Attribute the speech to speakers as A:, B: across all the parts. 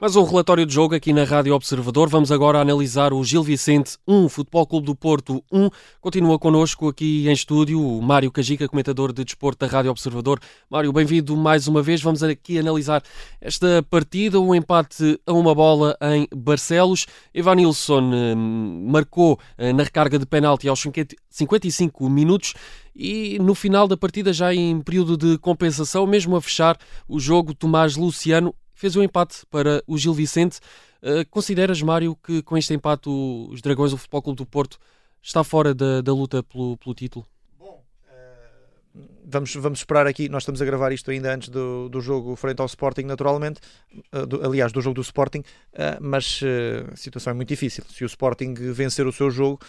A: Mais um relatório de jogo aqui na Rádio Observador. Vamos agora analisar o Gil Vicente 1, Futebol Clube do Porto 1. Continua connosco aqui em estúdio o Mário Cajica, comentador de desporto da Rádio Observador. Mário, bem-vindo mais uma vez. Vamos aqui analisar esta partida, um empate a uma bola em Barcelos. Evanilson hum, marcou eh, na recarga de penalti aos 55 minutos e no final da partida, já em período de compensação, mesmo a fechar o jogo, Tomás Luciano fez o um empate para o Gil Vicente. Uh, consideras, Mário, que com este empate os Dragões, o Futebol Clube do Porto, está fora da, da luta pelo, pelo título?
B: Bom, uh, vamos, vamos esperar aqui. Nós estamos a gravar isto ainda antes do, do jogo frente ao Sporting, naturalmente. Uh, do, aliás, do jogo do Sporting. mas a situação é muito difícil. Se o Sporting vencer o seu jogo,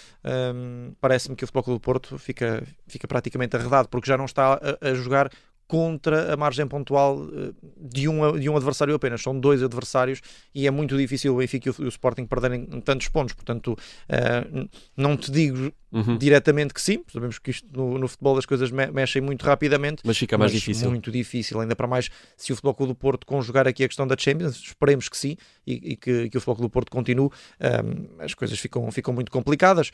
B: parece-me que o Futebol Clube do Porto fica, fica praticamente arredado, porque já não está a, a jogar contra a margem pontual eh, de um, de um adversário apenas. São dois adversários e é muito difícil o Benfica e o, Sporting perderem tantos pontos. Portanto, uh, não te digo uhum. diretamente que sim, sabemos que isto no, no futebol as coisas me mexem muito rapidamente,
A: mas fica mais mas difícil.
B: Muito difícil, ainda para mais se o Futebol Clube do Porto conjugar aqui a questão da Champions, esperemos que sim e, e que, que, o Futebol Clube do Porto continue. Um, as coisas ficam, ficam muito complicadas.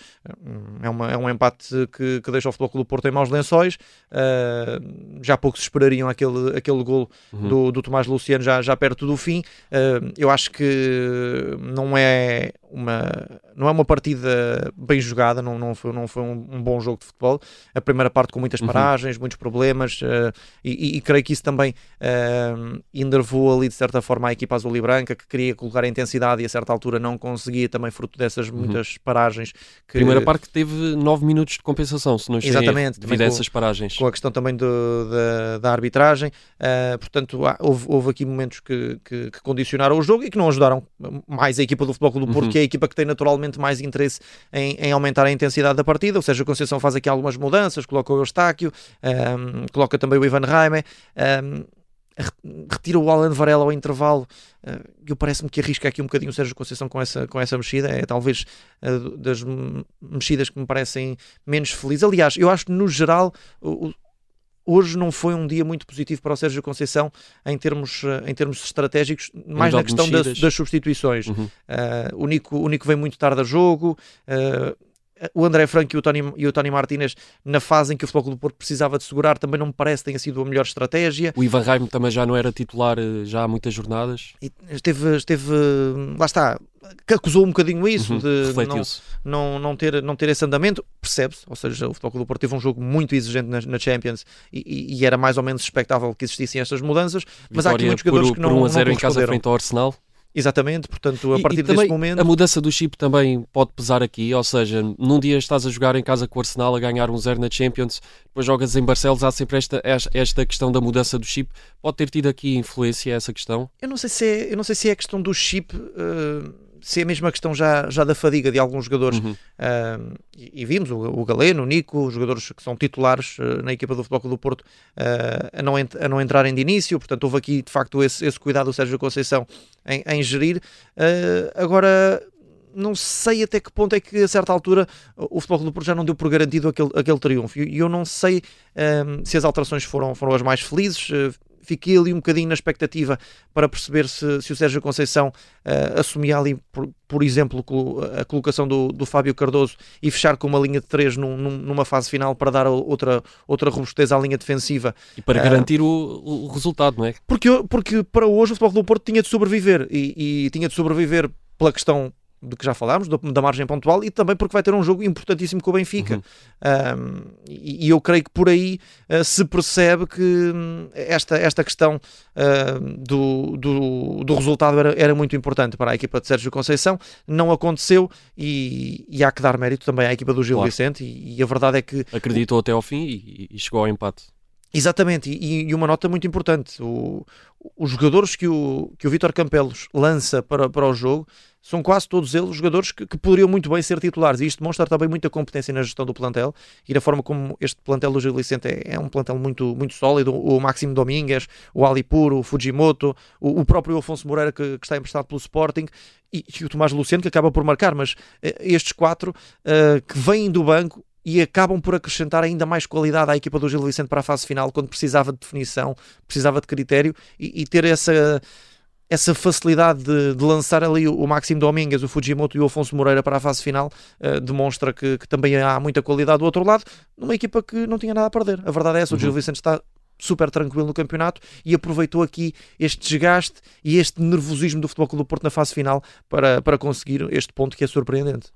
B: é, uma, é um empate que, que deixa o Futebol Clube do Porto em maus lençóis. Uh, já pouco se esperariam aquele, aquele gol uhum. do, do Tomás Luciano já, já perto do fim. Uh, eu acho que não é uma não é uma partida bem jogada, não, não foi, não foi um, um bom jogo de futebol. A primeira parte com muitas uhum. paragens, uhum. muitos problemas, uh, e, e, e, creio que isso também uh, enervou ali de certa forma a equipa azul e branca, que queria colocar a intensidade e a certa altura não conseguia, também fruto dessas uhum. muitas paragens. Que...
A: Primeira parte que teve 9 minutos de compensação, se não
B: Exatamente,
A: devido a essas paragens.
B: Com a questão também do, da, da arbitragem, uh, portanto, houve, houve aqui momentos que, que, que, condicionaram o jogo e que não ajudaram mais a equipa do Futebol Clube do Porto, uhum. que é a equipa que tem naturalmente mais interesse em, em, aumentar a intensidade da partida, ou seja, a Conceição faz aqui algumas mudanças, coloca o Eustáquio, um, coloca também o Ivan Raime, um, retira o Alan Varela ao intervalo uh, eu parece-me que arrisca aqui um bocadinho o Sérgio Conceição com essa, com essa mexida é talvez uh, das mexidas que me parecem menos felizes aliás, eu acho que no geral o, hoje não foi um dia muito positivo para o Sérgio Conceição em termos, eh, em termos estratégicos, mais na questão das, das, substituições. Uhum. Uh, o, Nico, o Nico vem muito tarde a jogo. Uh, o André Franco e o, Tony, e o Tony Martínez, na fase em que o Futebol do Porto precisava de segurar, também não me parece que tenha sido a melhor estratégia.
A: O Ivan Raimo também já não era titular já há muitas jornadas.
B: E esteve, esteve, lá está, que acusou um bocadinho isso uhum, de não, não, não, ter, não ter esse andamento, percebe-se, ou seja, o Futebol do Porto teve um jogo muito exigente na, na Champions e, e, era mais ou menos expectável que existissem estas mudanças,
A: Vitória mas há aqui muitos jogadores
B: por,
A: que não, por 1 a 0 em casa frente ao Arsenal.
B: Exatamente, portanto, a partir e, e desse momento.
A: A mudança do chip também pode pesar aqui, ou seja, num dia estás a jogar em casa com o Arsenal a ganhar um zero na Champions, depois jogas em Barcelos, há sempre esta, esta questão da mudança do chip. Pode ter tido aqui influência essa questão?
B: Eu não sei se é, eu não sei se é a questão do chip. Uh se é a mesma questão já, já da fadiga de alguns jogadores, uhum. uh, e, e, vimos o, o, Galeno, o Nico, os jogadores que são titulares uh, na equipa do Futebol do Porto, uh, a, não a não entrarem de início, portanto houve aqui de facto esse, esse cuidado do Sérgio Conceição em, em gerir. agora, não sei até que ponto é que a certa altura o Futebol do Porto já não deu por garantido aquele, aquele triunfo, e eu não sei se as alterações foram, foram as mais felizes, fiquei ali um bocadinho na expectativa para perceber se, se o Sérgio Conceição uh, assumia ali, por, por, exemplo, a colocação do, do Fábio Cardoso e fechar com uma linha de 3 num, numa fase final para dar outra, outra robustez à linha defensiva.
A: E para garantir uh, o, o resultado, não é?
B: Porque, porque para hoje o Futebol do Porto tinha de sobreviver e, e tinha de sobreviver pela questão do que já falámos, da margem pontual, e também porque vai ter um jogo importantíssimo com o Benfica. Uhum. Um, e, e, eu creio que por aí uh, se percebe que hum, esta, esta questão uh, do, do, do, resultado era, era muito importante para a equipa de Sérgio Conceição. Não aconteceu e, e há que dar mérito também à equipa do Gil claro. Vicente. E, e, a verdade é que.
A: Acreditou até ao fim e, e chegou ao empate.
B: Exatamente, e, e, uma nota muito importante: o, os jogadores que o, que o Vítor Campelos lança para, para o jogo são quase todos eles jogadores que, que, poderiam muito bem ser titulares. E isto demonstra também muita competência na gestão do plantel e da forma como este plantel do Gil Vicente é, é um plantel muito, muito sólido. O Máximo Domingues, o Alipur, o Fujimoto, o, o próprio Afonso Moreira, que, que, está emprestado pelo Sporting, e, e, o Tomás Luciano, que acaba por marcar. Mas uh, estes quatro uh, que vêm do banco e acabam por acrescentar ainda mais qualidade à equipa do Gil Vicente para a fase final, quando precisava de definição, precisava de critério e, e ter essa essa facilidade de, de, lançar ali o Máximo Domingues, o Fujimoto e o Afonso Moreira para a fase final uh, demonstra que, que, também há muita qualidade do outro lado, numa equipa que não tinha nada a perder. A verdade é essa, uhum. o Gil Vicente está super tranquilo no campeonato e aproveitou aqui este desgaste e este nervosismo do Futebol Clube do Porto na fase final para, para conseguir este ponto que é surpreendente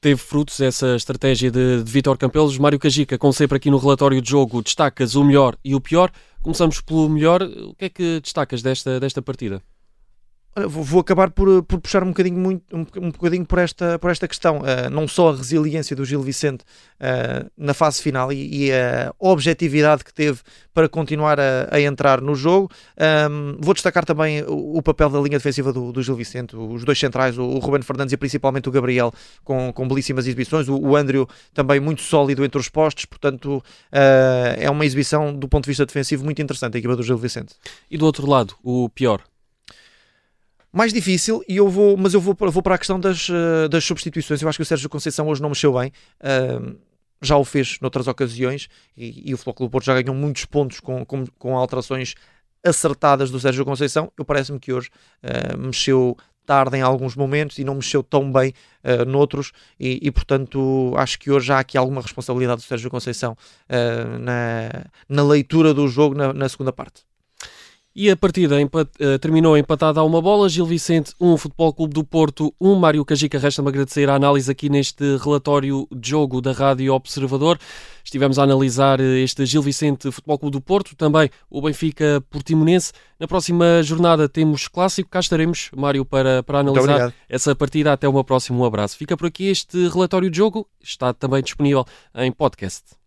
A: teve frutos essa estratégia de, de Vítor Campelos. Mário Cajica, como sempre aqui no relatório de jogo, destacas o melhor e o pior. Começamos pelo melhor. O que é que destacas desta, desta partida?
B: Vou acabar por, por, puxar um bocadinho, muito, um, um bocadinho por, esta, por esta questão. Uh, não só a resiliência do Gil Vicente uh, na fase final e, e, a objetividade que teve para continuar a, a entrar no jogo. Um, vou destacar também o, o, papel da linha defensiva do, do, Gil Vicente, os dois centrais, o, o Ruben Fernandes e principalmente o Gabriel, com, com belíssimas exibições. O, o Andrew também muito sólido entre os postos, portanto, uh, é uma exibição do ponto de vista defensivo muito interessante a equipa do Gil Vicente.
A: E do outro lado, o pior?
B: Mais difícil, e eu vou, mas eu vou, vou para a questão das, uh, das substituições. Eu acho que o Sérgio Conceição hoje não mexeu bem. Uh, já o fez noutras ocasiões e, e o Futebol do Porto já ganhou muitos pontos com, com, com alterações acertadas do Sérgio Conceição. Eu parece-me que hoje uh, mexeu tarde em alguns momentos e não mexeu tão bem uh, noutros e, e, portanto acho que hoje há aqui alguma responsabilidade do Sérgio Conceição uh, na, na leitura do jogo na, na segunda parte.
A: E a partida empat, uh, terminou empatada a uma bola. Gil Vicente, um Futebol Clube do Porto, um Mário Cajica. Resta-me agradecer a análise aqui neste relatório de jogo da Rádio Observador. Estivemos a analisar eh, este Gil Vicente Futebol Clube do Porto, também o Benfica Portimonense. Na próxima jornada temos clássico. Cá estaremos, Mário, para, para analisar essa partida. Até uma próxima. Um abraço. Fica por aqui este relatório de jogo. Está também disponível em podcast.